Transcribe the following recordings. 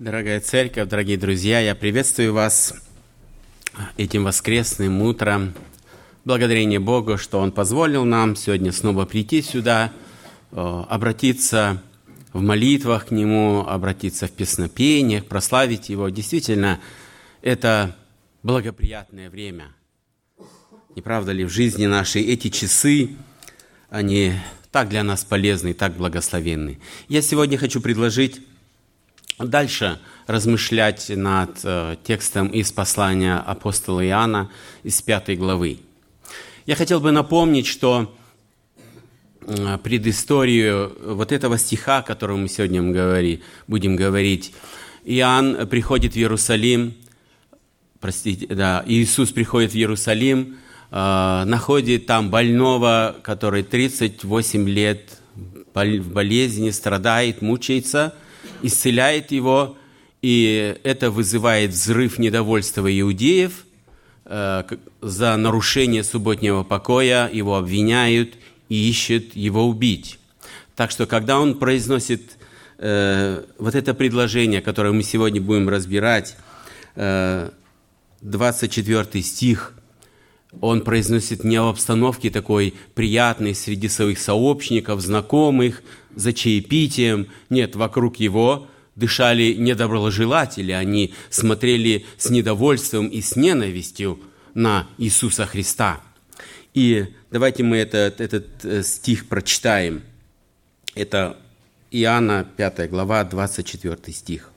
Дорогая церковь, дорогие друзья, я приветствую вас этим воскресным утром. Благодарение Богу, что Он позволил нам сегодня снова прийти сюда, э, обратиться в молитвах к Нему, обратиться в песнопениях, прославить Его. Действительно, это благоприятное время. Не правда ли, в жизни нашей эти часы, они так для нас полезны так благословенны. Я сегодня хочу предложить дальше размышлять над э, текстом из послания апостола Иоанна из пятой главы. Я хотел бы напомнить, что э, предысторию вот этого стиха, о котором мы сегодня говори, будем говорить, Иоанн приходит в Иерусалим, простите, да, Иисус приходит в Иерусалим, э, находит там больного, который 38 лет в болезни страдает, мучается – исцеляет его, и это вызывает взрыв недовольства иудеев э, за нарушение субботнего покоя, его обвиняют и ищут его убить. Так что, когда он произносит э, вот это предложение, которое мы сегодня будем разбирать, э, 24 стих, он произносит не в обстановке такой приятной среди своих сообщников, знакомых, за чаепитием. Нет, вокруг его дышали недоброжелатели, они смотрели с недовольством и с ненавистью на Иисуса Христа. И давайте мы этот, этот стих прочитаем. Это Иоанна 5 глава, 24 стих.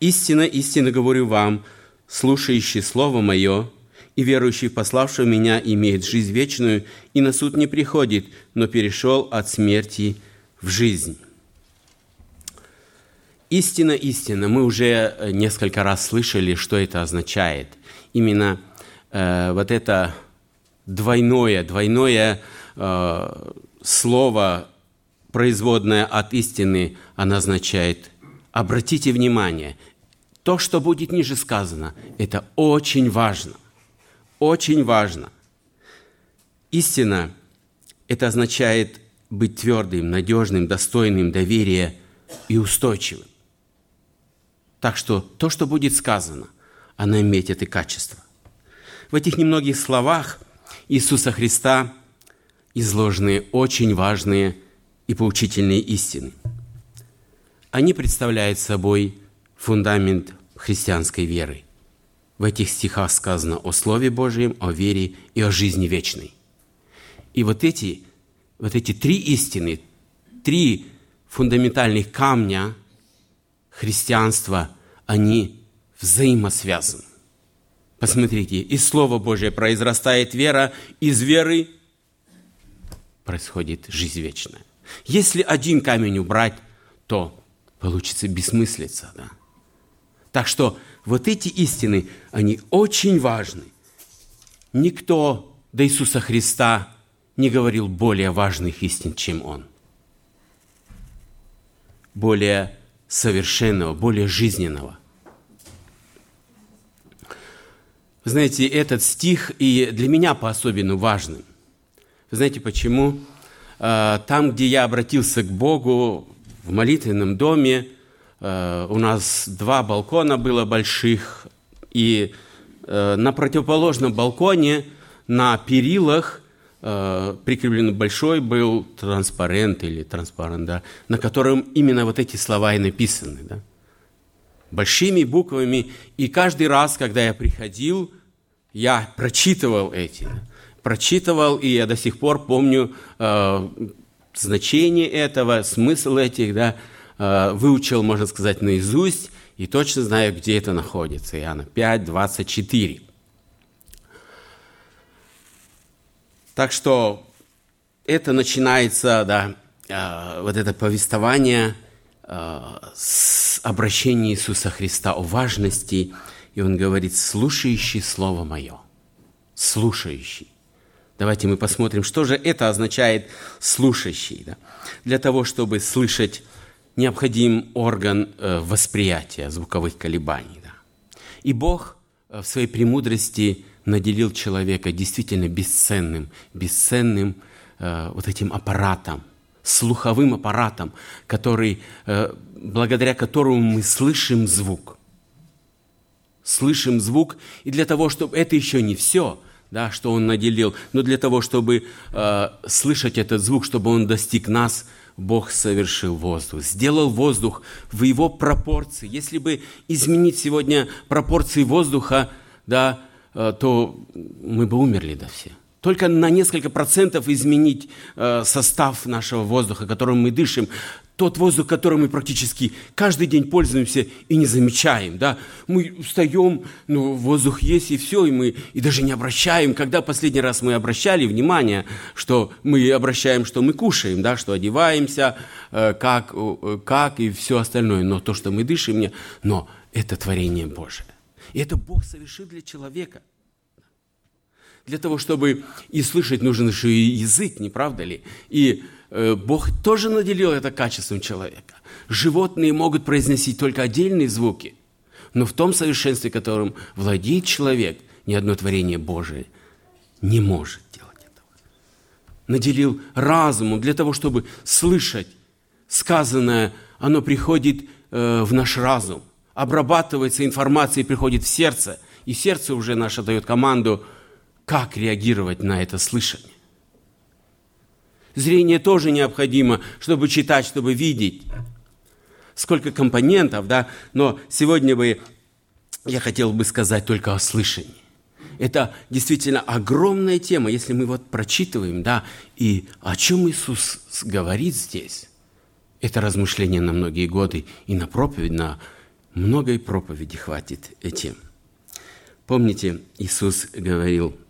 «Истинно, истинно говорю вам, слушающий Слово Мое и верующий в пославшего Меня имеет жизнь вечную, и на суд не приходит, но перешел от смерти в жизнь. Истина, истина. Мы уже э, несколько раз слышали, что это означает. Именно э, вот это двойное, двойное э, слово, производное от истины, оно означает обратите внимание, то, что будет ниже сказано, это очень важно. Очень важно. Истина – это означает быть твердым, надежным, достойным доверия и устойчивым. Так что то, что будет сказано, оно имеет это качество. В этих немногих словах Иисуса Христа изложены очень важные и поучительные истины. Они представляют собой фундамент христианской веры. В этих стихах сказано о Слове Божьем, о вере и о жизни вечной. И вот эти вот эти три истины, три фундаментальных камня христианства, они взаимосвязаны. Посмотрите, из Слова Божия произрастает вера, из веры происходит жизнь вечная. Если один камень убрать, то получится бессмыслица. Да? Так что вот эти истины, они очень важны. Никто до Иисуса Христа не говорил более важных истин, чем он. Более совершенного, более жизненного. Вы знаете, этот стих и для меня по-особенному важным. Вы знаете почему? А, там, где я обратился к Богу, в молитвенном доме, у нас два балкона было больших, и а, на противоположном балконе на перилах Э, прикреплен большой был транспарент или транспарант, да, на котором именно вот эти слова и написаны. Да. Большими буквами. И каждый раз, когда я приходил, я прочитывал эти. Прочитывал, и я до сих пор помню э, значение этого, смысл этих, да, э, выучил, можно сказать, наизусть, и точно знаю, где это находится. Иоанна 5, 24. Так что это начинается, да, а, вот это повествование а, с обращения Иисуса Христа о важности, и Он говорит, слушающий Слово Мое, слушающий. Давайте мы посмотрим, что же это означает слушающий. Да? Для того, чтобы слышать, необходим орган э, восприятия звуковых колебаний. Да? И Бог э, в своей премудрости – наделил человека действительно бесценным, бесценным э, вот этим аппаратом, слуховым аппаратом, который, э, благодаря которому мы слышим звук. Слышим звук, и для того, чтобы это еще не все, да, что Он наделил, но для того, чтобы э, слышать этот звук, чтобы он достиг нас, Бог совершил воздух, сделал воздух в его пропорции. Если бы изменить сегодня пропорции воздуха, да, э, то мы бы умерли, да, все только на несколько процентов изменить э, состав нашего воздуха, которым мы дышим, тот воздух, которым мы практически каждый день пользуемся и не замечаем. Да? Мы встаем, ну, воздух есть и все, и мы и даже не обращаем. Когда последний раз мы обращали внимание, что мы обращаем, что мы кушаем, да, что одеваемся, э, как, э, как и все остальное. Но то, что мы дышим, не, но это творение Божие. И это Бог совершил для человека – для того, чтобы и слышать, нужен еще и язык, не правда ли? И Бог тоже наделил это качеством человека. Животные могут произносить только отдельные звуки, но в том совершенстве, которым владеет человек, ни одно творение Божие не может делать этого. Наделил разумом для того, чтобы слышать сказанное, оно приходит э, в наш разум, обрабатывается информация и приходит в сердце, и сердце уже наше дает команду – как реагировать на это слышание. Зрение тоже необходимо, чтобы читать, чтобы видеть. Сколько компонентов, да, но сегодня бы я хотел бы сказать только о слышании. Это действительно огромная тема, если мы вот прочитываем, да, и о чем Иисус говорит здесь. Это размышление на многие годы и на проповедь, на многой проповеди хватит этим. Помните, Иисус говорил –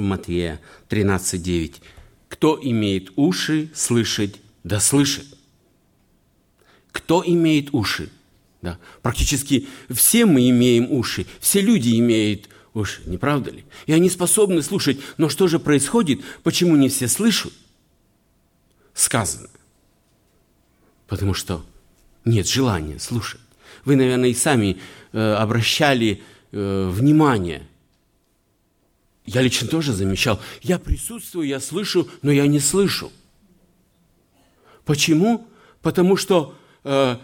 Матвея 13:9. Кто имеет уши слышать, да слышит. Кто имеет уши? Да. Практически все мы имеем уши, все люди имеют уши, не правда ли? И они способны слушать, но что же происходит? Почему не все слышат? Сказано. Потому что нет желания слушать. Вы, наверное, и сами э, обращали э, внимание – я лично тоже замечал. Я присутствую, я слышу, но я не слышу. Почему? Потому что э,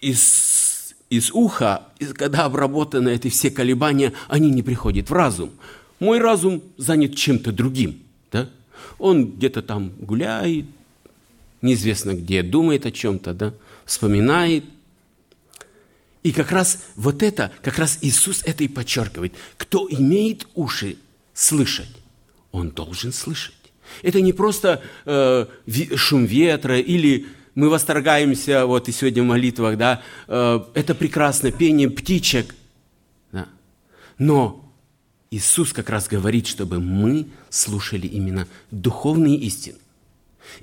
из, из уха, когда обработаны эти все колебания, они не приходят в разум. Мой разум занят чем-то другим. Да? Он где-то там гуляет, неизвестно где, думает о чем-то, да? вспоминает – и как раз вот это, как раз Иисус это и подчеркивает. Кто имеет уши слышать, он должен слышать. Это не просто э, шум ветра или мы восторгаемся, вот и сегодня в молитвах, да, э, это прекрасно, пение птичек. Да. Но Иисус как раз говорит, чтобы мы слушали именно духовные истины.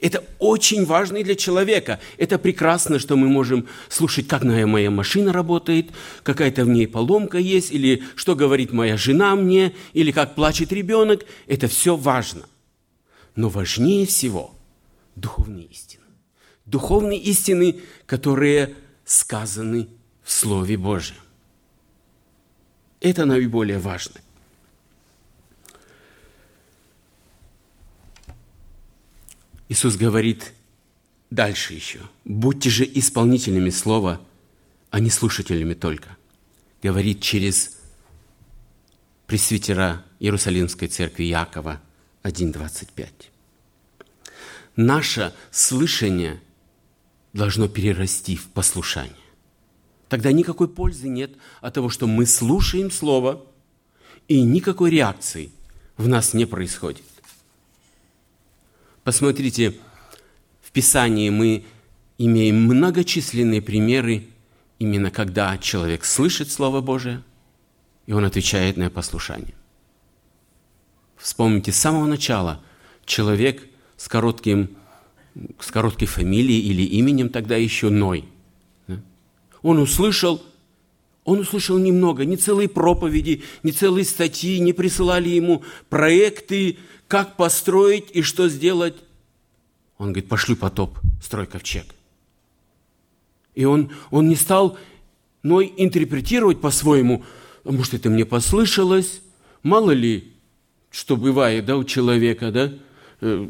Это очень важно для человека. Это прекрасно, что мы можем слушать, как моя машина работает, какая-то в ней поломка есть, или что говорит моя жена мне, или как плачет ребенок. Это все важно. Но важнее всего духовные истины. Духовные истины, которые сказаны в Слове Божьем. Это наиболее важно. Иисус говорит дальше еще. Будьте же исполнителями слова, а не слушателями только. Говорит через пресвитера Иерусалимской церкви Якова 1.25. Наше слышание должно перерасти в послушание. Тогда никакой пользы нет от того, что мы слушаем Слово, и никакой реакции в нас не происходит. Посмотрите, в Писании мы имеем многочисленные примеры, именно когда человек слышит Слово Божие, и он отвечает на послушание. Вспомните, с самого начала человек с, коротким, с короткой фамилией или именем тогда еще Ной. Он услышал, он услышал немного, не целые проповеди, не целые статьи, не присылали ему проекты, как построить и что сделать. Он говорит, пошлю потоп, строй ковчег. И он, он не стал но интерпретировать по-своему, может, это мне послышалось, мало ли, что бывает, да, у человека, да, э,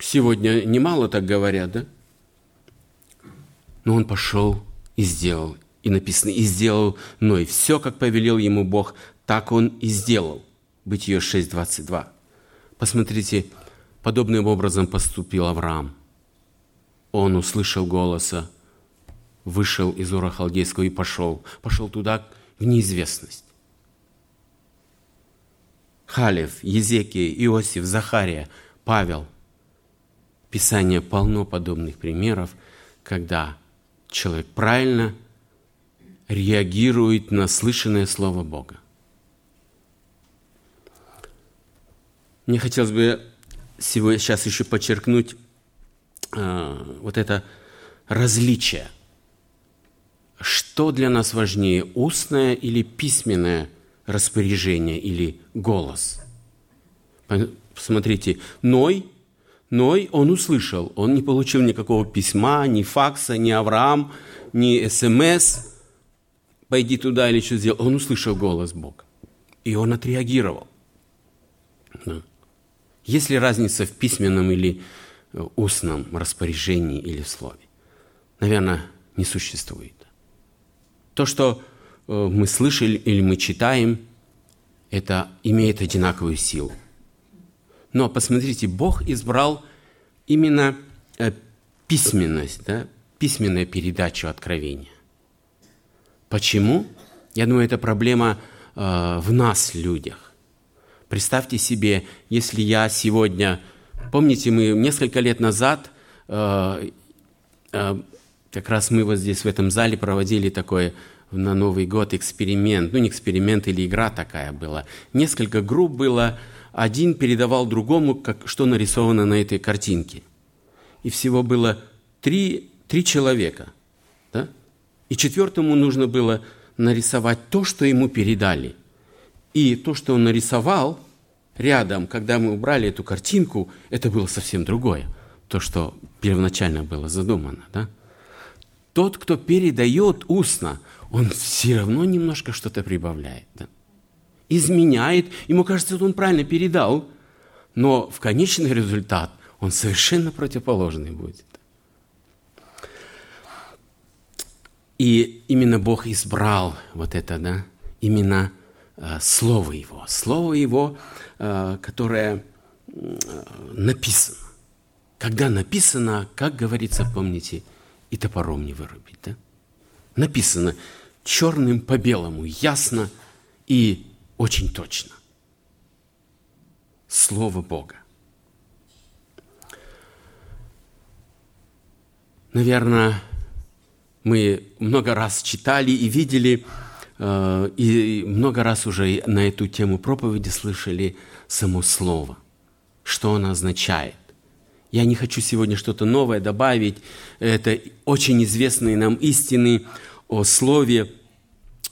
Сегодня немало так говорят, да? Но он пошел и сделал. И написано, и сделал Ной. Все, как повелел ему Бог, так он и сделал. Бытие 6.22. Посмотрите, подобным образом поступил Авраам. Он услышал голоса, вышел из Ура Халдейского и пошел. Пошел туда, в неизвестность. Халев, Езекия, Иосиф, Захария, Павел. Писание полно подобных примеров, когда человек правильно реагирует на слышанное Слово Бога. Мне хотелось бы сегодня, сейчас еще подчеркнуть э, вот это различие. Что для нас важнее, устное или письменное распоряжение или голос? Посмотрите, Ной, Ной, он услышал, он не получил никакого письма, ни факса, ни Авраам, ни СМС, пойди туда или что сделал. Он услышал голос Бога, и он отреагировал. Есть ли разница в письменном или э, устном распоряжении или слове? Наверное, не существует. То, что э, мы слышали или мы читаем, это имеет одинаковую силу. Но посмотрите, Бог избрал именно э, письменность, да, письменную передачу откровения. Почему? Я думаю, это проблема в нас, людях. Представьте себе, если я сегодня... Помните, мы несколько лет назад, э, э, как раз мы вот здесь в этом зале проводили такой на Новый год эксперимент. Ну, не эксперимент или игра такая была. Несколько групп было. Один передавал другому, как, что нарисовано на этой картинке. И всего было три, три человека. Да? И четвертому нужно было нарисовать то, что ему передали – и то, что он нарисовал рядом, когда мы убрали эту картинку, это было совсем другое. То, что первоначально было задумано. Да? Тот, кто передает устно, он все равно немножко что-то прибавляет. Да? Изменяет. Ему кажется, что он правильно передал, но в конечный результат он совершенно противоположный будет. И именно Бог избрал вот это, да, именно Слово Его, Слово Его, э, которое написано. Когда написано, как говорится, помните, и топором не вырубить. Да? Написано черным по белому, ясно и очень точно. Слово Бога. Наверное, мы много раз читали и видели Э, и много раз уже на эту тему проповеди слышали само слово, что оно означает. Я не хочу сегодня что-то новое добавить. Это очень известные нам истины о слове,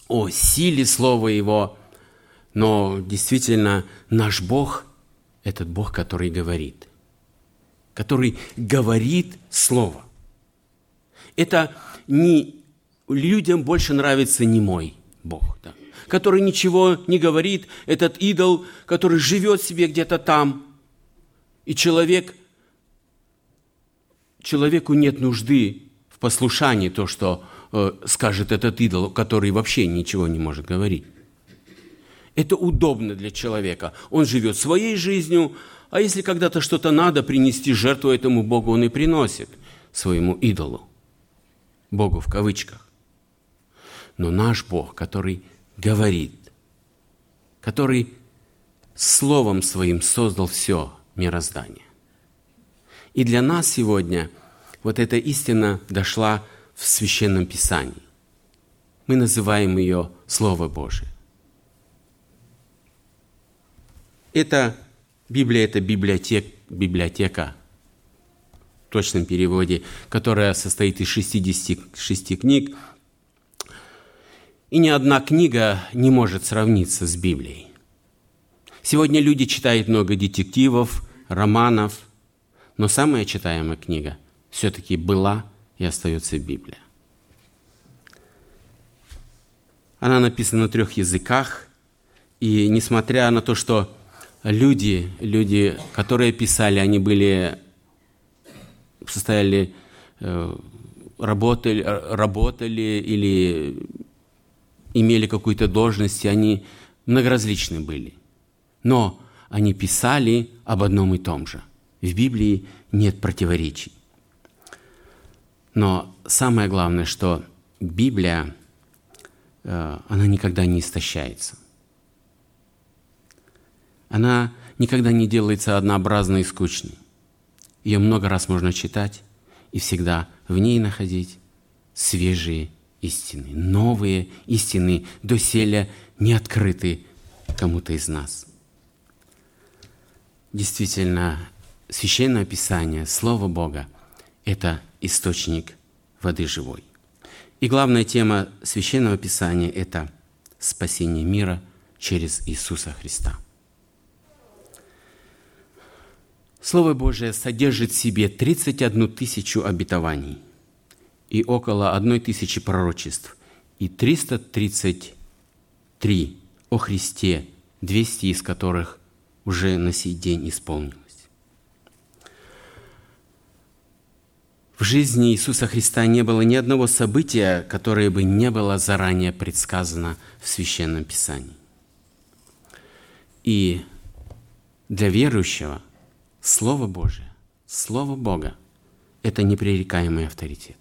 о силе слова его. Но действительно наш Бог – этот Бог, который говорит. Который говорит слово. Это не людям больше нравится не мой – Бог, да, который ничего не говорит, этот идол, который живет себе где-то там, и человек, человеку нет нужды в послушании то, что э, скажет этот идол, который вообще ничего не может говорить. Это удобно для человека. Он живет своей жизнью, а если когда-то что-то надо принести жертву этому Богу, он и приносит своему идолу. Богу в кавычках но наш Бог, который говорит, который Словом Своим создал все мироздание. И для нас сегодня вот эта истина дошла в Священном Писании. Мы называем ее Слово Божие. Это Библия – это библиотек, библиотека в точном переводе, которая состоит из 66 книг, и ни одна книга не может сравниться с Библией. Сегодня люди читают много детективов, романов, но самая читаемая книга все-таки была и остается Библия. Она написана на трех языках, и несмотря на то, что люди, люди, которые писали, они были состояли, э, работали, работали или имели какую-то должность, и они многоразличны были. Но они писали об одном и том же. В Библии нет противоречий. Но самое главное, что Библия, э, она никогда не истощается. Она никогда не делается однообразной и скучной. Ее много раз можно читать и всегда в ней находить свежие истины, новые истины, доселе не открыты кому-то из нас. Действительно, Священное Писание, Слово Бога – это источник воды живой. И главная тема Священного Писания – это спасение мира через Иисуса Христа. Слово Божие содержит в себе 31 тысячу обетований и около одной тысячи пророчеств и 333 о Христе, 200 из которых уже на сей день исполнилось. В жизни Иисуса Христа не было ни одного события, которое бы не было заранее предсказано в Священном Писании. И для верующего Слово Божие, Слово Бога – это непререкаемый авторитет.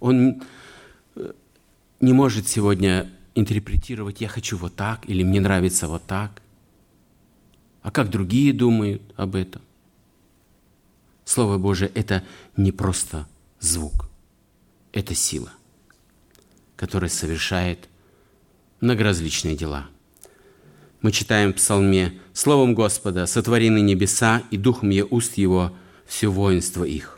Он э, не может сегодня интерпретировать «я хочу вот так» или «мне нравится вот так», а как другие думают об этом. Слово Божие – это не просто звук, это сила, которая совершает многоразличные дела. Мы читаем в Псалме «Словом Господа сотворены небеса, и духом я уст его все воинство их».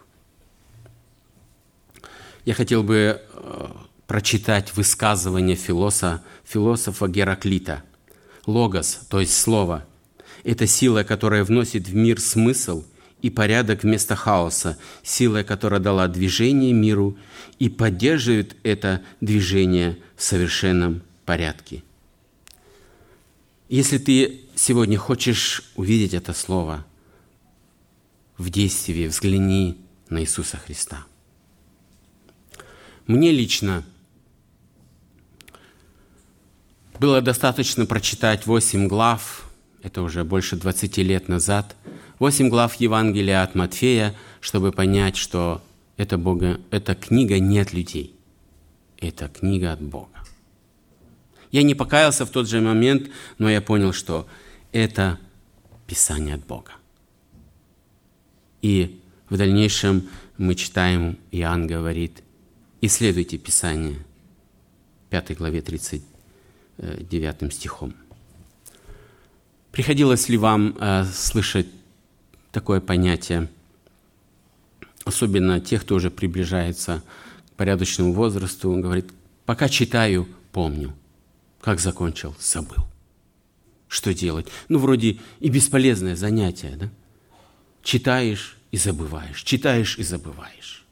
Я хотел бы э, прочитать высказывание философа, философа Гераклита. Логос, то есть слово, это сила, которая вносит в мир смысл и порядок вместо хаоса, сила, которая дала движение миру и поддерживает это движение в совершенном порядке. Если ты сегодня хочешь увидеть это слово в действии, взгляни на Иисуса Христа. Мне лично – было достаточно прочитать 8 глав, это уже больше 20 лет назад, 8 глав Евангелия от Матфея, чтобы понять, что это Бога, эта книга не от людей, это книга от Бога. Я не покаялся в тот же момент, но я понял, что это Писание от Бога. И в дальнейшем мы читаем, Иоанн говорит, исследуйте Писание, 5 главе 30, 9 стихом. Приходилось ли вам э, слышать такое понятие, особенно тех, кто уже приближается к порядочному возрасту, он говорит, пока читаю, помню, как закончил, забыл. Что делать? Ну, вроде и бесполезное занятие, да? Читаешь и забываешь, читаешь и забываешь.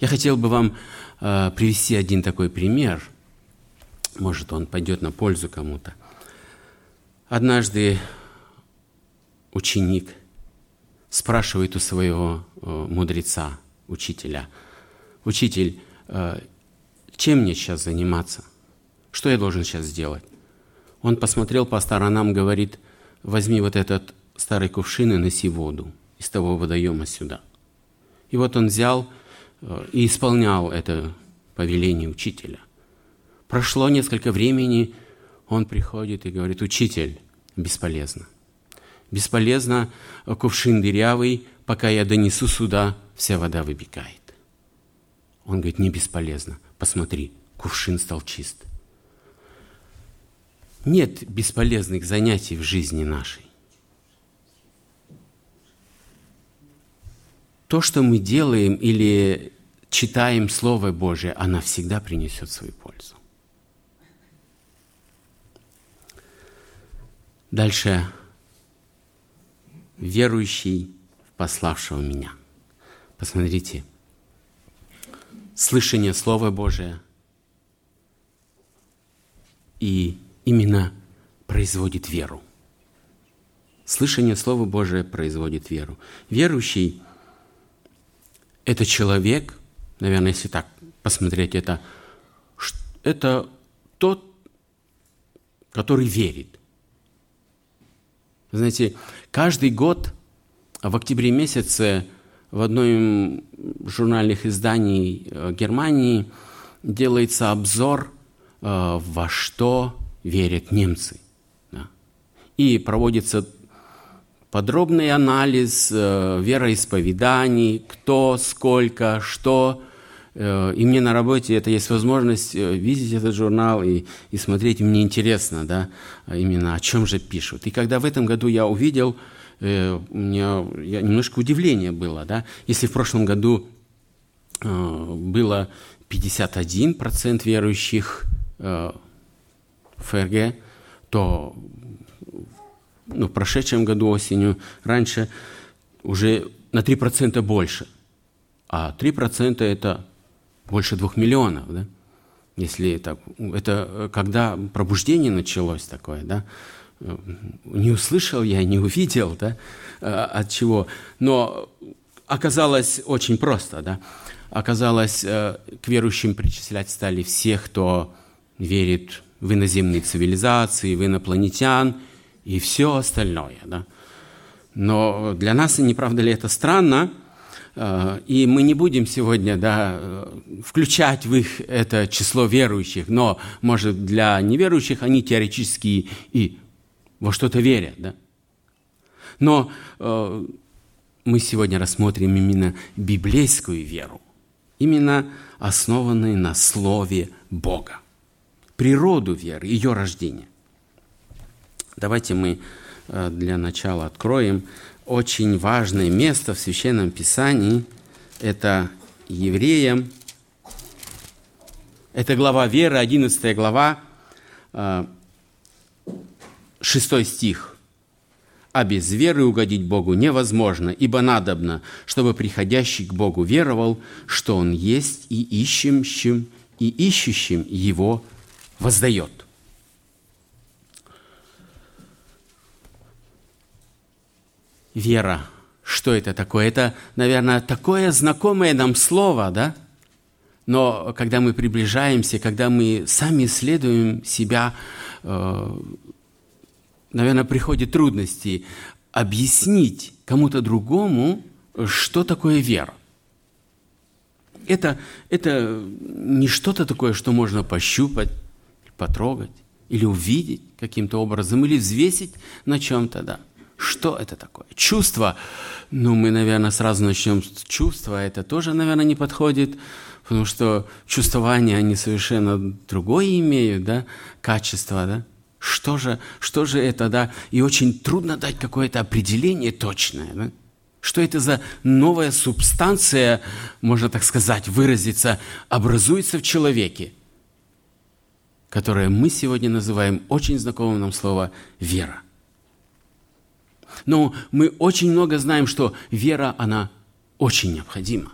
Я хотел бы вам э, привести один такой пример – может, он пойдет на пользу кому-то. Однажды ученик спрашивает у своего э, мудреца, учителя, «Учитель, э, чем мне сейчас заниматься? Что я должен сейчас сделать?» Он посмотрел по сторонам, говорит, «Возьми вот этот старый кувшин и носи воду из того водоема сюда». И вот он взял и исполнял это повеление учителя. Прошло несколько времени, он приходит и говорит, учитель, бесполезно. Бесполезно, кувшин дырявый, пока я донесу сюда, вся вода выбегает. Он говорит, не бесполезно. Посмотри, кувшин стал чист. Нет бесполезных занятий в жизни нашей. То, что мы делаем или читаем Слово Божие, оно всегда принесет свою пользу. Дальше верующий пославшего меня. Посмотрите, слышание Слова Божия и именно производит веру. Слышание Слова Божия производит веру. Верующий это человек, наверное, если так посмотреть это, это тот, который верит. Знаете, каждый год в октябре месяце в одной из журнальных изданий э, Германии делается обзор, э, во что верят немцы. И проводится подробный анализ э, вероисповеданий, кто, сколько, что. Э, и мне на работе это есть возможность э, видеть этот журнал и, и смотреть. Мне интересно, да, именно о чем же пишут. И когда в этом году я увидел, у меня немножко удивление было, да. Если в прошлом году было 51% верующих в ФРГ, то ну, в прошедшем году осенью, раньше уже на 3% больше. А 3% это больше двух миллионов, да? Если так, это когда пробуждение началось такое, да? Не услышал я, не увидел, да, от чего. Но оказалось очень просто, да. Оказалось, э, к верующим причислять стали всех, кто верит в иноземные цивилизации, в инопланетян – и все остальное. Да? Но для нас, не правда ли это странно, э, и мы не будем сегодня да, включать в их это число верующих, но, может, для неверующих они теоретически и во что-то верят. Да? Но э, мы сегодня рассмотрим именно библейскую веру, именно основанную на Слове Бога, природу веры, ее рождение. Давайте мы э, для начала откроем очень важное место в Священном Писании. Это евреям. Это глава веры, 11 глава, 6 э, стих. «А без веры угодить Богу невозможно, ибо надобно, чтобы приходящий к Богу веровал, что Он есть, и ищущим, и ищущим Его воздает». Вера. Что это такое? Это, наверное, такое знакомое нам слово, да? Но когда мы приближаемся, когда мы сами исследуем себя, э, наверное, приходят трудности объяснить кому-то другому, что такое вера. Это, это не что-то такое, что можно пощупать, потрогать или увидеть каким-то образом, или взвесить на чем-то, да. Что это такое? Чувство. Ну, мы, наверное, сразу начнем с чувства. Это тоже, наверное, не подходит, потому что чувствования, они совершенно другое имеют, да, качество, да. Что же, что же это, да? И очень трудно дать какое-то определение точное, да? Что это за новая субстанция, можно так сказать, выразиться, образуется в человеке, которое мы сегодня называем очень знакомым нам слово «вера». Но мы очень много знаем, что вера, она очень необходима.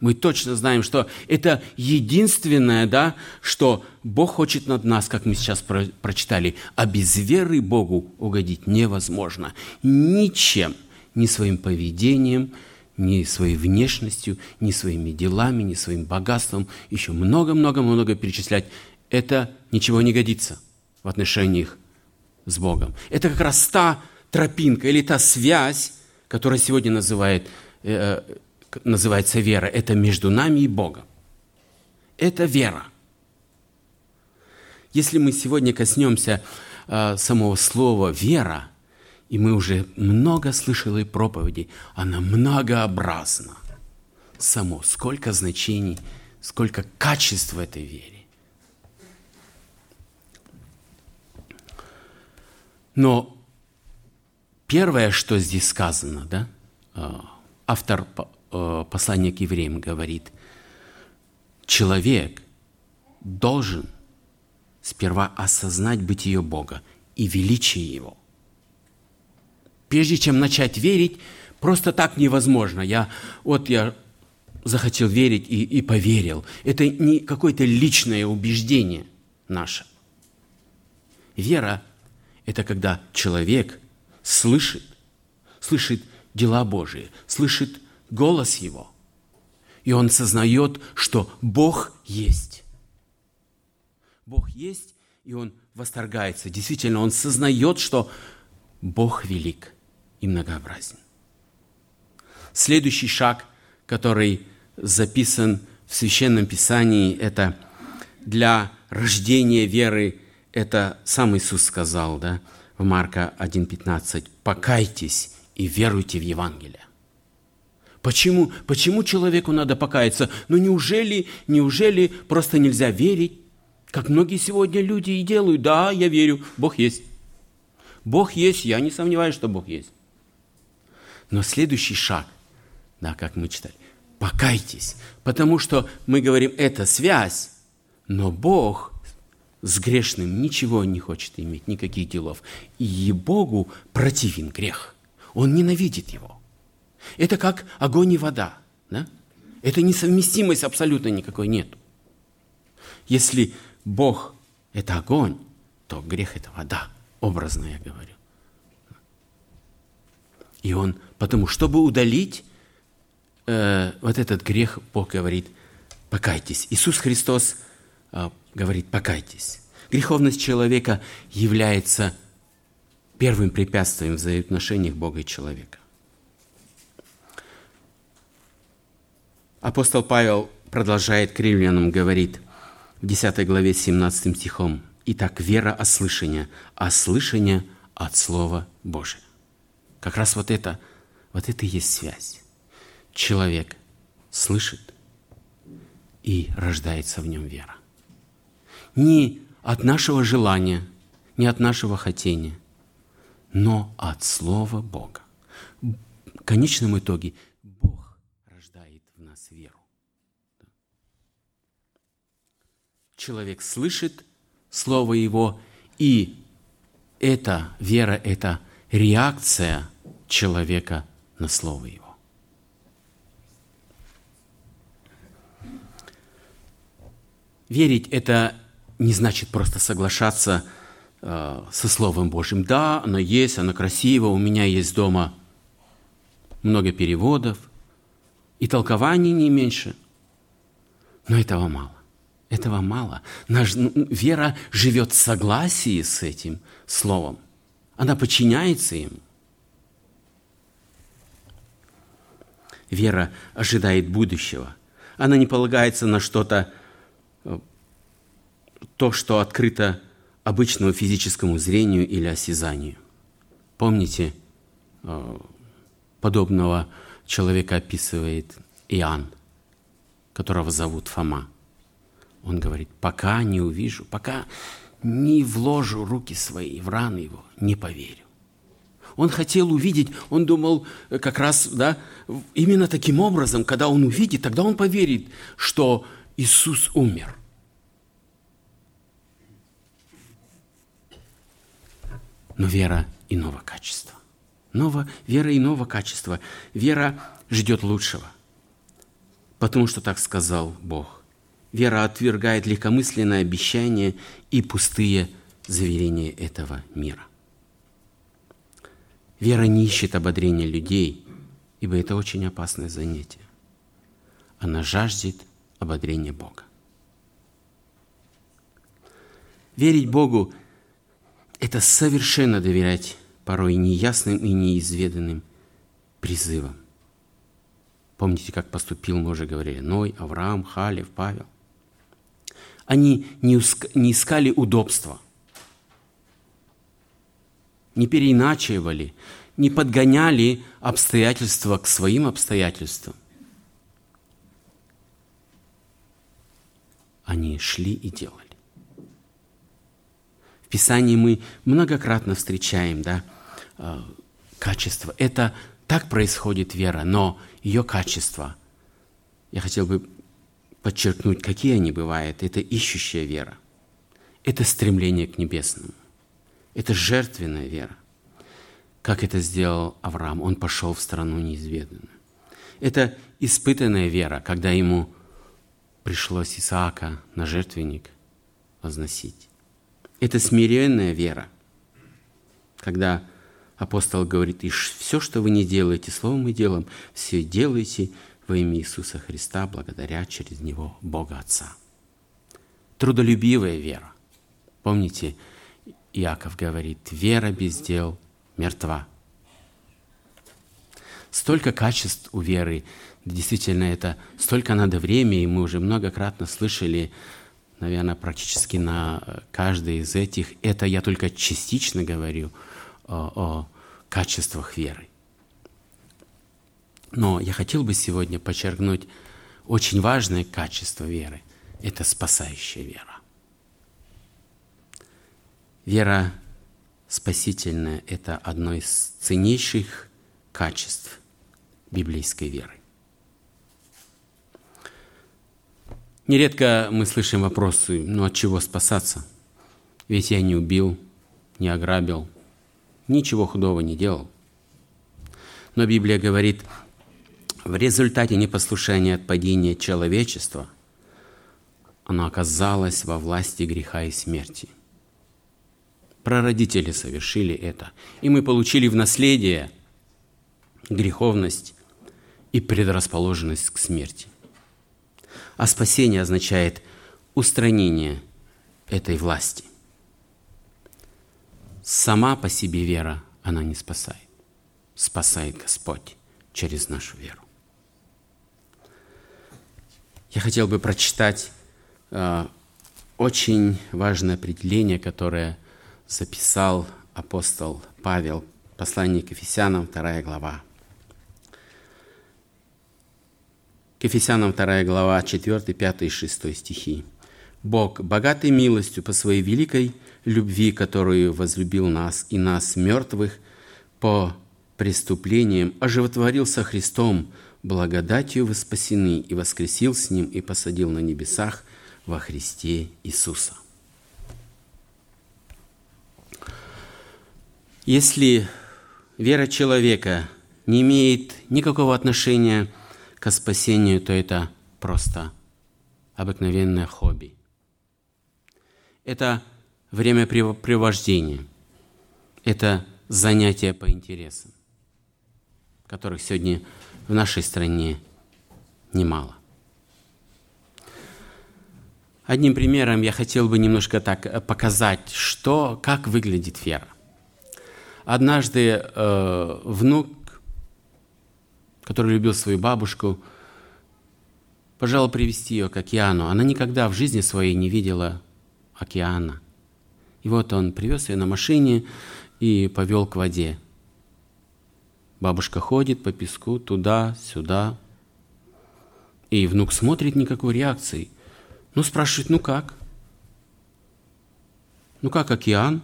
Мы точно знаем, что это единственное, да, что Бог хочет над нас, как мы сейчас про прочитали, а без веры Богу угодить невозможно. Ничем, ни своим поведением, ни своей внешностью, ни своими делами, ни своим богатством, еще много-много-много перечислять, это ничего не годится в отношениях с Богом. Это как раз та тропинка или та связь, которая сегодня называет, э, называется вера. Это между нами и Богом. Это вера. Если мы сегодня коснемся э, самого слова «вера», и мы уже много слышали проповеди, она многообразна. Само, сколько значений, сколько качеств в этой вере. Но первое, что здесь сказано, да, э, автор э, послания к евреям говорит, человек должен сперва осознать бытие Бога и величие Его. Прежде чем начать верить, просто так невозможно. Я, вот я захотел верить и, и поверил. Это не какое-то личное убеждение наше. Вера это когда человек слышит, слышит дела Божии, слышит голос Его. И он сознает, что Бог есть. Бог есть, и он восторгается. Действительно, он сознает, что Бог велик и многообразен. Следующий шаг, который записан в Священном Писании, это для рождения веры, это сам Иисус сказал, да, в Марка 1,15, «Покайтесь и веруйте в Евангелие». Почему, почему человеку надо покаяться? Ну неужели, неужели просто нельзя верить, как многие сегодня люди и делают? Да, я верю, Бог есть. Бог есть, я не сомневаюсь, что Бог есть. Но следующий шаг, да, как мы читали, покайтесь, потому что мы говорим, это связь, но Бог с грешным ничего не хочет иметь, никаких делов. И Богу противен грех. Он ненавидит его. Это как огонь и вода. Да? Это несовместимость абсолютно никакой нет. Если Бог – это огонь, то грех – это вода, образно я говорю. И он, потому чтобы удалить э, вот этот грех, Бог говорит, покайтесь. Иисус Христос говорит, покайтесь. Греховность человека является первым препятствием в взаимоотношениях Бога и человека. Апостол Павел продолжает к римлянам, говорит в 10 главе 17 стихом, «Итак, вера от слышания, а слышание от Слова Божия». Как раз вот это, вот это и есть связь. Человек слышит, и рождается в нем вера. Не от нашего желания, не от нашего хотения, но от Слова Бога. В конечном итоге Бог рождает в нас веру. Человек слышит Слово Его, и эта вера – это реакция человека на Слово Его. Верить – это не значит просто соглашаться э, со Словом Божьим. Да, оно есть, оно красиво, у меня есть дома много переводов, и толкований не меньше. Но этого мало. Этого мало. Наша вера живет в согласии с этим Словом. Она подчиняется ему. Вера ожидает будущего. Она не полагается на что-то то, что открыто обычному физическому зрению или осязанию. Помните, э, подобного человека описывает Иоанн, которого зовут Фома. Он говорит, пока не увижу, пока не вложу руки свои в раны его, не поверю. Он хотел увидеть, он думал э, как раз, да, именно таким образом, когда он увидит, тогда он поверит, что Иисус умер – но вера иного качества. Ново, вера иного качества. Вера ждет лучшего. Потому что так сказал Бог. Вера отвергает легкомысленное обещание и пустые заверения этого мира. Вера не ищет ободрения людей, ибо это очень опасное занятие. Она жаждет ободрения Бога. Верить Богу – это совершенно доверять порой неясным и неизведанным призывам. Помните, как поступил, мы уже говорили, Ной, Авраам, Халев, Павел. Они не искали удобства, не переиначивали, не подгоняли обстоятельства к своим обстоятельствам. Они шли и делали. В Писании мы многократно встречаем да, э, качество. Это так происходит вера, но ее качество, я хотел бы подчеркнуть, какие они бывают. Это ищущая вера. Это стремление к небесному. Это жертвенная вера. Как это сделал Авраам? Он пошел в страну неизведанную. Это испытанная вера, когда ему пришлось Исаака на жертвенник возносить. Это смиренная вера, когда апостол говорит, и все, что вы не делаете словом и делом, все делайте во имя Иисуса Христа, благодаря через Него Бога Отца. Трудолюбивая вера. Помните, Иаков говорит, вера без дел мертва. Столько качеств у веры, действительно это столько надо времени, и мы уже многократно слышали, наверное, практически на каждой из этих. Это я только частично говорю о, о качествах веры. Но я хотел бы сегодня подчеркнуть очень важное качество веры – это спасающая вера. Вера спасительная – это одно из ценнейших качеств библейской веры. Нередко мы слышим вопросы, ну от чего спасаться? Ведь я не убил, не ограбил, ничего худого не делал. Но Библия говорит, в результате непослушания от падения человечества оно оказалось во власти греха и смерти. Прародители совершили это, и мы получили в наследие греховность и предрасположенность к смерти. А спасение означает устранение этой власти. Сама по себе вера, она не спасает. Спасает Господь через нашу веру. Я хотел бы прочитать э, очень важное определение, которое записал апостол Павел, послание к Ефесянам, 2 глава. К Ефесянам 2 глава, 4, 5 и 6 стихи. «Бог, богатый милостью по своей великой любви, которую возлюбил нас и нас, мертвых, по преступлениям, оживотворил со Христом, благодатью вы спасены, и воскресил с Ним, и посадил на небесах во Христе Иисуса». Если вера человека не имеет никакого отношения к к спасению, то это просто обыкновенное хобби. Это времяпрепровождение. Это занятия по интересам, которых сегодня в нашей стране немало. Одним примером я хотел бы немножко так показать, что, как выглядит вера. Однажды э, внук который любил свою бабушку, пожелал привести ее к океану. Она никогда в жизни своей не видела океана. И вот он привез ее на машине и повел к воде. Бабушка ходит по песку туда-сюда. И внук смотрит никакой реакции. Ну, спрашивает, ну как? Ну как океан?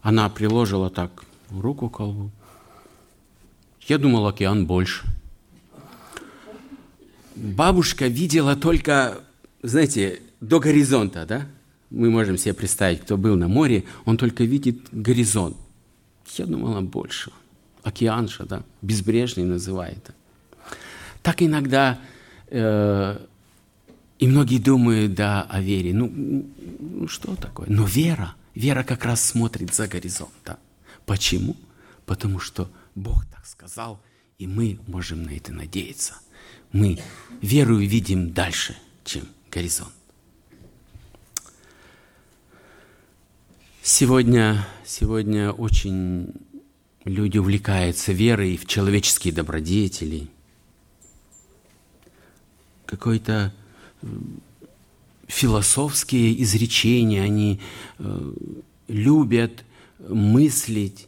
Она приложила так руку к колбу. Я думал, океан больше бабушка видела только, знаете, до горизонта, да? Мы можем себе представить, кто был на море, он только видит горизонт. Я думала больше. Океан же, да? Безбрежный называет. Так иногда э, и многие думают, да, о вере. Ну, ну, что такое? Но вера, вера как раз смотрит за горизонт. Да? Почему? Потому что Бог так сказал, и мы можем на это надеяться мы веру видим дальше, чем горизонт. Сегодня, сегодня очень люди увлекаются верой в человеческие добродетели. Какой-то э, философские изречения, они э, любят мыслить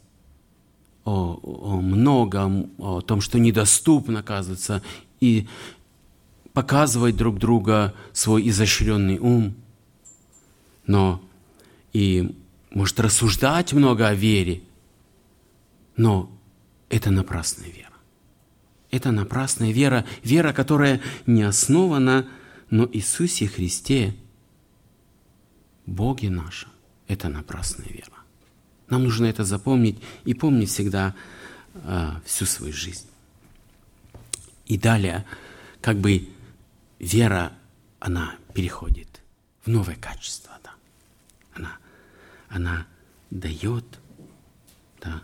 о, о многом, о том, что недоступно, оказывается, и показывать друг друга свой изощренный ум, но и может рассуждать много о вере, но это напрасная вера. Это напрасная вера, вера, которая не основана на Иисусе Христе, Боге нашем. Это напрасная вера. Нам нужно это запомнить и помнить всегда э, всю свою жизнь. И далее, как бы вера, она переходит в новое качество. Да. Она, она дает да,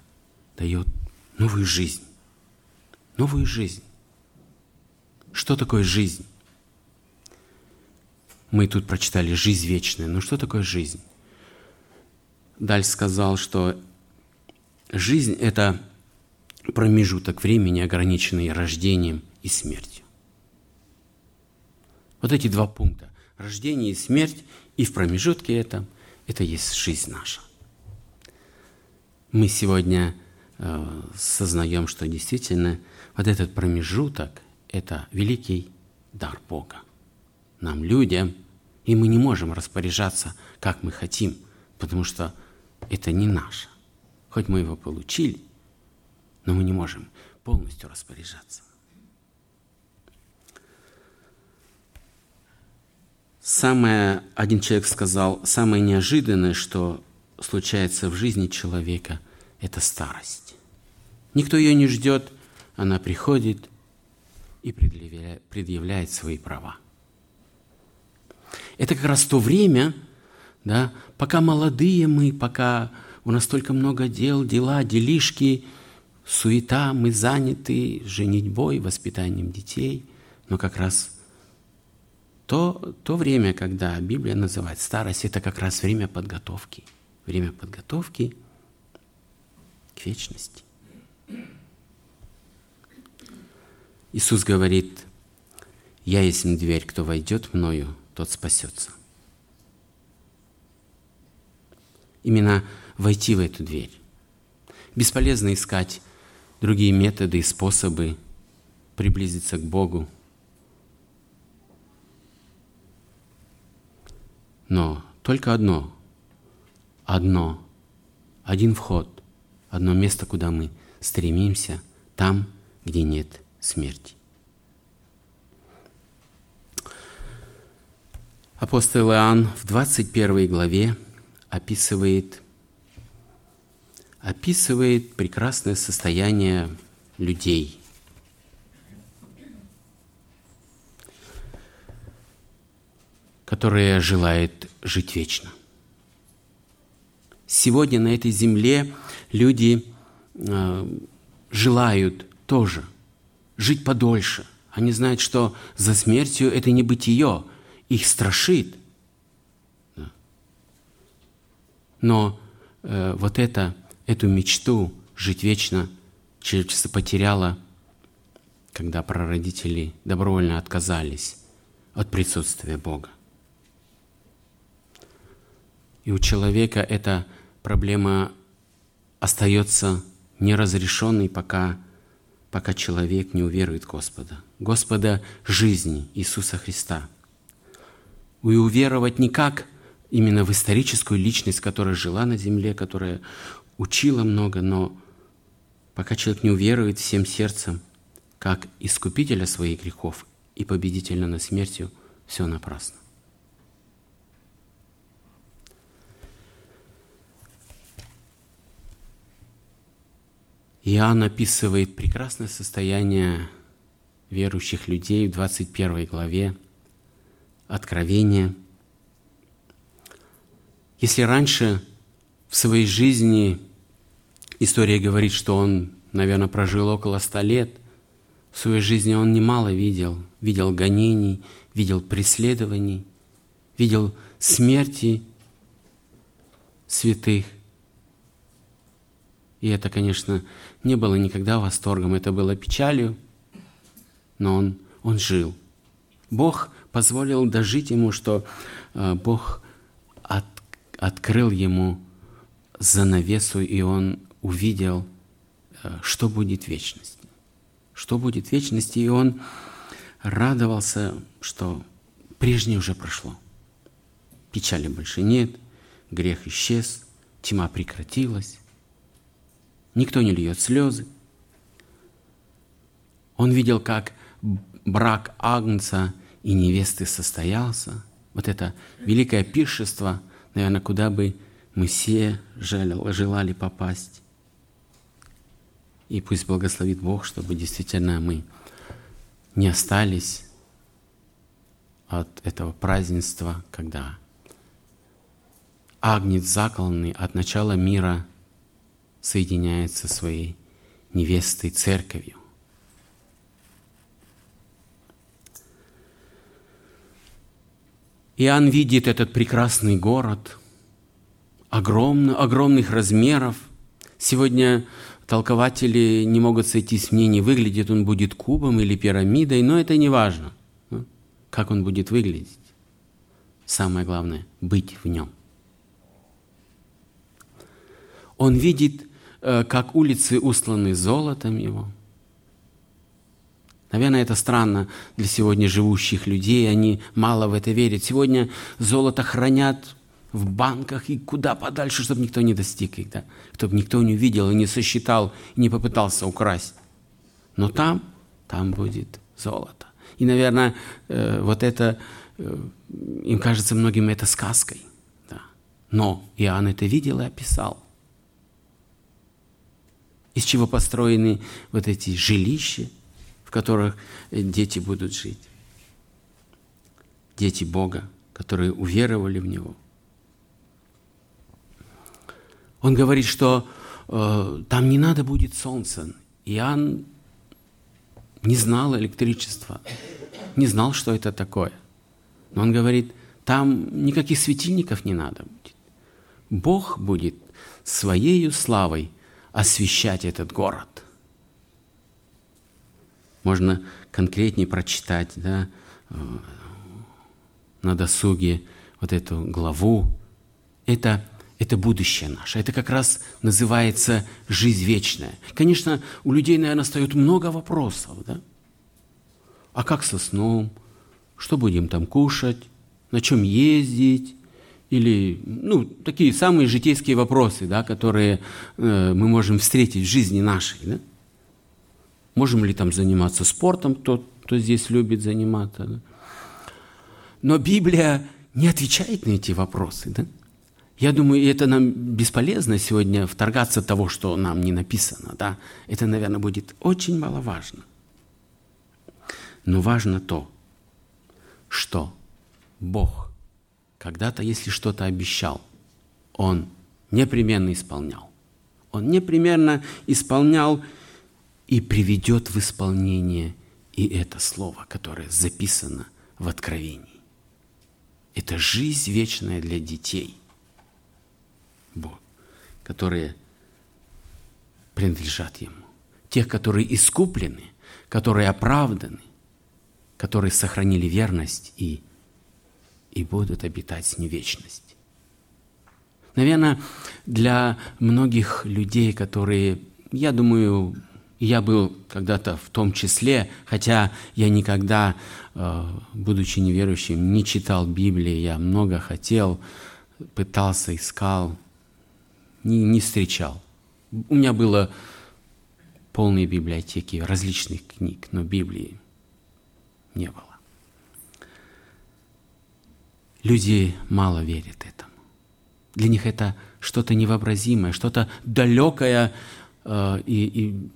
дает новую жизнь. Новую жизнь. Что такое жизнь? Мы тут прочитали «жизнь вечная». Но что такое жизнь? Даль сказал, что жизнь – это промежуток времени, ограниченный рождением и смертью. Вот эти два пункта – рождение и смерть, и в промежутке этом – это есть жизнь наша. Мы сегодня э, сознаем, что действительно вот этот промежуток – это великий дар Бога. Нам, людям, и мы не можем распоряжаться, как мы хотим, потому что это не наше. Хоть мы его получили, но мы не можем полностью распоряжаться. Самое, один человек сказал, самое неожиданное, что случается в жизни человека, это старость. Никто ее не ждет, она приходит и предъявляет свои права. Это как раз то время, да, пока молодые мы, пока у нас столько много дел, дела, делишки, суета, мы заняты женитьбой, воспитанием детей, но как раз то, то время, когда Библия называет старость, это как раз время подготовки. Время подготовки к вечности. Иисус говорит, «Я есть дверь, кто войдет мною, тот спасется. Именно войти в эту дверь. Бесполезно искать другие методы и способы приблизиться к Богу. Но только одно, одно, один вход, одно место, куда мы стремимся, там, где нет смерти. Апостол Иоанн в 21 главе описывает, описывает прекрасное состояние людей. Которые желают жить вечно. Сегодня на этой земле люди э, желают тоже жить подольше. Они знают, что за смертью это не бытие, их страшит. Но э, вот это, эту мечту жить вечно человечество потеряло, когда прародители добровольно отказались от присутствия Бога. И у человека эта проблема остается неразрешенной, пока, пока человек не уверует в Господа. Господа жизни Иисуса Христа – и уверовать не как именно в историческую личность, которая жила на земле, которая учила много, но пока человек не уверует всем сердцем, как искупителя своих грехов и победителя над смертью, все напрасно. Иоанн описывает прекрасное состояние верующих людей в 21 главе – откровение. Если раньше в своей жизни история говорит, что он, наверное, прожил около ста лет, в своей жизни он немало видел. Видел гонений, видел преследований, видел смерти святых. И это, конечно, не было никогда восторгом, это было печалью, но он, он жил. Бог позволил дожить ему, что э, Бог от, открыл ему занавесу, и он увидел, э, что будет в вечности. Что будет в вечности, и он радовался, что прежнее уже прошло. Печали больше нет, грех исчез, тьма прекратилась, никто не льет слезы. Он видел, как брак Агнца и невесты состоялся, вот это великое пиршество, наверное, куда бы мы все желали попасть. И пусть благословит Бог, чтобы действительно мы не остались от этого празднества, когда Агнец заколный от начала мира соединяется со своей невестой церковью. Иоанн видит этот прекрасный город, огромный, огромных размеров. Сегодня толкователи не могут сойти с мнений, выглядит он будет кубом или пирамидой, но это не важно, ну, как он будет выглядеть. Самое главное – быть в нем. Он видит, как улицы устланы золотом его – Наверное, это странно для сегодня живущих людей, они мало в это верят. Сегодня золото хранят в банках и куда подальше, чтобы никто не достиг их, да? чтобы никто не увидел и не сосчитал, и не попытался украсть. Но там, там будет золото. И, наверное, э, вот это, э, им кажется многим это сказкой. Да. Но Иоанн это видел и описал. Из чего построены вот эти жилища, которых дети будут жить. Дети Бога, которые уверовали в Него. Он говорит, что э, там не надо будет солнца. Иоанн не знал электричества, не знал, что это такое. Но он говорит, там никаких светильников не надо будет. Бог будет своей славой освещать этот город – можно конкретнее прочитать да, э, на досуге вот эту главу. Это, это будущее наше. Это как раз называется жизнь вечная. Конечно, у людей, наверное, встает много вопросов. Да? А как со сном? Что будем там кушать? На чем ездить? Или, ну, такие самые житейские вопросы, да, которые э, мы можем встретить в жизни нашей. Да? Можем ли там заниматься спортом, кто, кто здесь любит заниматься. Да? Но Библия не отвечает на эти вопросы. Да? Я думаю, это нам бесполезно сегодня вторгаться того, что нам не написано. Да? Это, наверное, будет очень маловажно. Но важно то, что Бог когда-то, если что-то обещал, Он непременно исполнял. Он непременно исполнял и приведет в исполнение и это слово, которое записано в Откровении. Это жизнь вечная для детей, которые принадлежат Ему. Тех, которые искуплены, которые оправданы, которые сохранили верность и, и будут обитать с Ним вечность. Наверное, для многих людей, которые, я думаю, я был когда-то в том числе, хотя я никогда, э, будучи неверующим, не читал Библии, я много хотел, пытался, искал, не, не встречал. У меня было полные библиотеки различных книг, но Библии не было. Люди мало верят этому. Для них это что-то невообразимое, что-то далекое э, и, и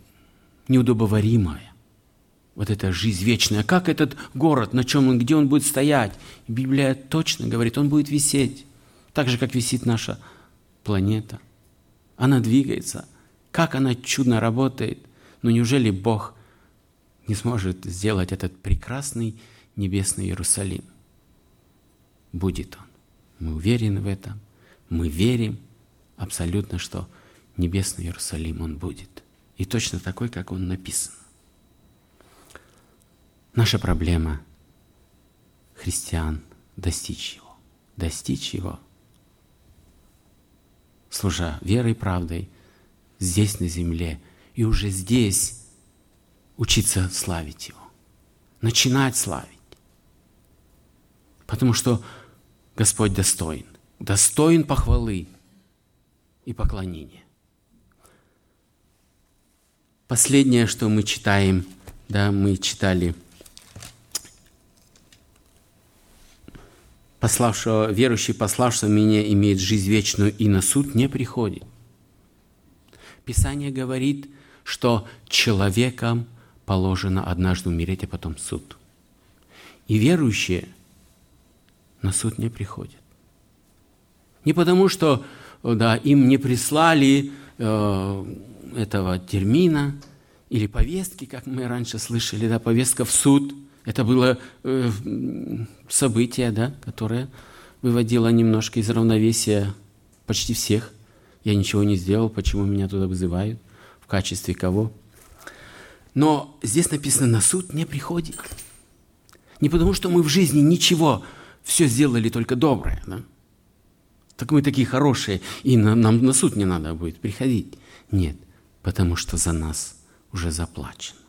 неудобоваримое. Вот эта жизнь вечная. Как этот город, на чем он, где он будет стоять? Библия точно говорит, он будет висеть. Так же, как висит наша планета. Она двигается. Как она чудно работает. Но неужели Бог не сможет сделать этот прекрасный небесный Иерусалим? Будет он. Мы уверены в этом. Мы верим абсолютно, что небесный Иерусалим он будет и точно такой, как он написан. Наша проблема христиан достичь его, достичь его, служа верой и правдой здесь на земле и уже здесь учиться славить его, начинать славить. Потому что Господь достоин, достоин похвалы и поклонения. Последнее, что мы читаем, да, мы читали пославшего, верующий, пославшего меня, имеет жизнь вечную и на суд не приходит. Писание говорит, что человекам положено однажды умереть, а потом суд. И верующие на суд не приходят. Не потому, что да, им не прислали э, этого термина или повестки, как мы раньше слышали, да, повестка в суд. Это было э, событие, да, которое выводило немножко из равновесия почти всех. Я ничего не сделал, почему меня туда вызывают, в качестве кого. Но здесь написано, на суд не приходит. Не потому, что мы в жизни ничего, все сделали только доброе. Да? Так мы такие хорошие, и нам, нам на суд не надо будет приходить. Нет, потому что за нас уже заплачено.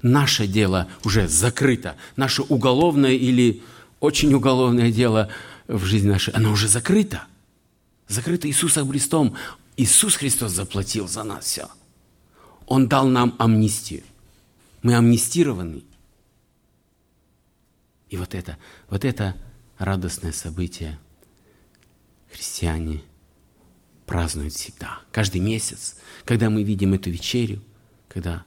Наше дело уже закрыто. Наше уголовное или очень уголовное дело в жизни нашей, оно уже закрыто. Закрыто Иисусом Христом. Иисус Христос заплатил за нас все. Он дал нам амнистию. Мы амнистированы. И вот это, вот это радостное событие христиане празднуют всегда. Каждый месяц, когда мы видим эту вечерю, когда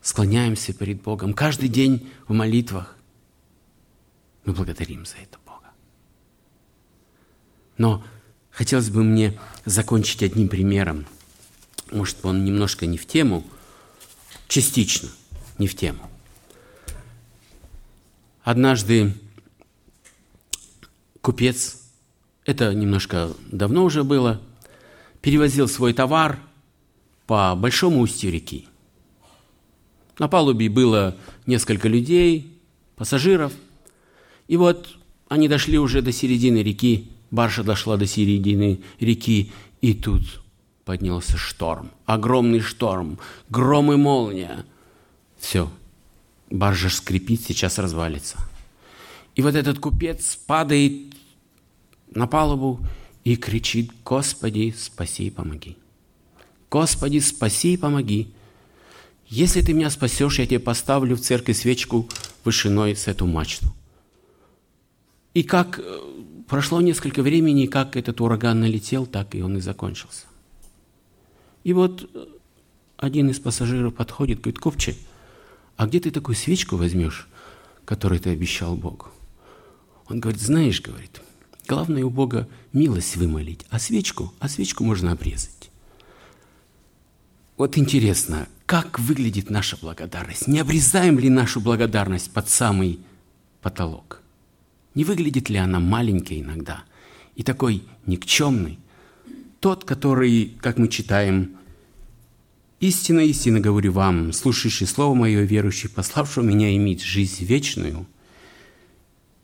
склоняемся перед Богом, каждый день в молитвах, мы благодарим за это Бога. Но хотелось бы мне закончить одним примером. Может, он немножко не в тему, частично не в тему. Однажды купец, это немножко давно уже было, перевозил свой товар по большому устью реки. На палубе было несколько людей, пассажиров. И вот они дошли уже до середины реки, баржа дошла до середины реки, и тут поднялся шторм, огромный шторм, гром и молния. Все, баржа скрипит, сейчас развалится. И вот этот купец падает на палубу и кричит, «Господи, спаси и помоги! Господи, спаси и помоги! Если ты меня спасешь, я тебе поставлю в церкви свечку вышиной с эту мачту». И как э, прошло несколько времени, как этот ураган налетел, так и он и закончился. И вот э, один из пассажиров подходит, говорит, Купче, а где ты такую свечку возьмешь, которую ты обещал Богу? Он говорит, знаешь, говорит, главное у Бога милость вымолить, а свечку, а свечку можно обрезать. Вот интересно, как выглядит наша благодарность? Не обрезаем ли нашу благодарность под самый потолок? Не выглядит ли она маленькой иногда и такой никчемной? Тот, который, как мы читаем, «Истинно, истинно говорю вам, слушающий Слово Мое, верующий, пославшего меня, иметь жизнь вечную –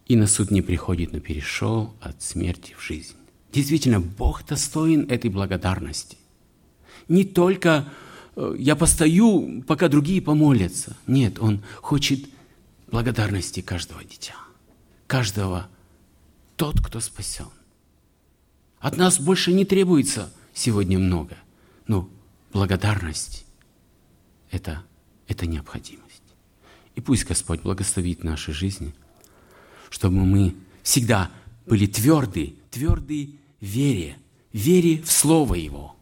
и на суд не приходит, но перешел от смерти в жизнь. Действительно, Бог достоин этой благодарности. Не только э, я постою, пока другие помолятся. Нет, Он хочет благодарности каждого дитя, каждого тот, кто спасен. От нас больше не требуется сегодня много, но благодарность – это, это необходимость. И пусть Господь благословит наши жизни – чтобы мы всегда были тверды, тверды в вере, вере в Слово Его.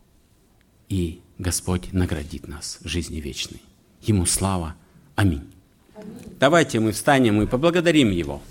И Господь наградит нас жизнью вечной. Ему слава. Аминь. Аминь. Давайте мы встанем и поблагодарим Его.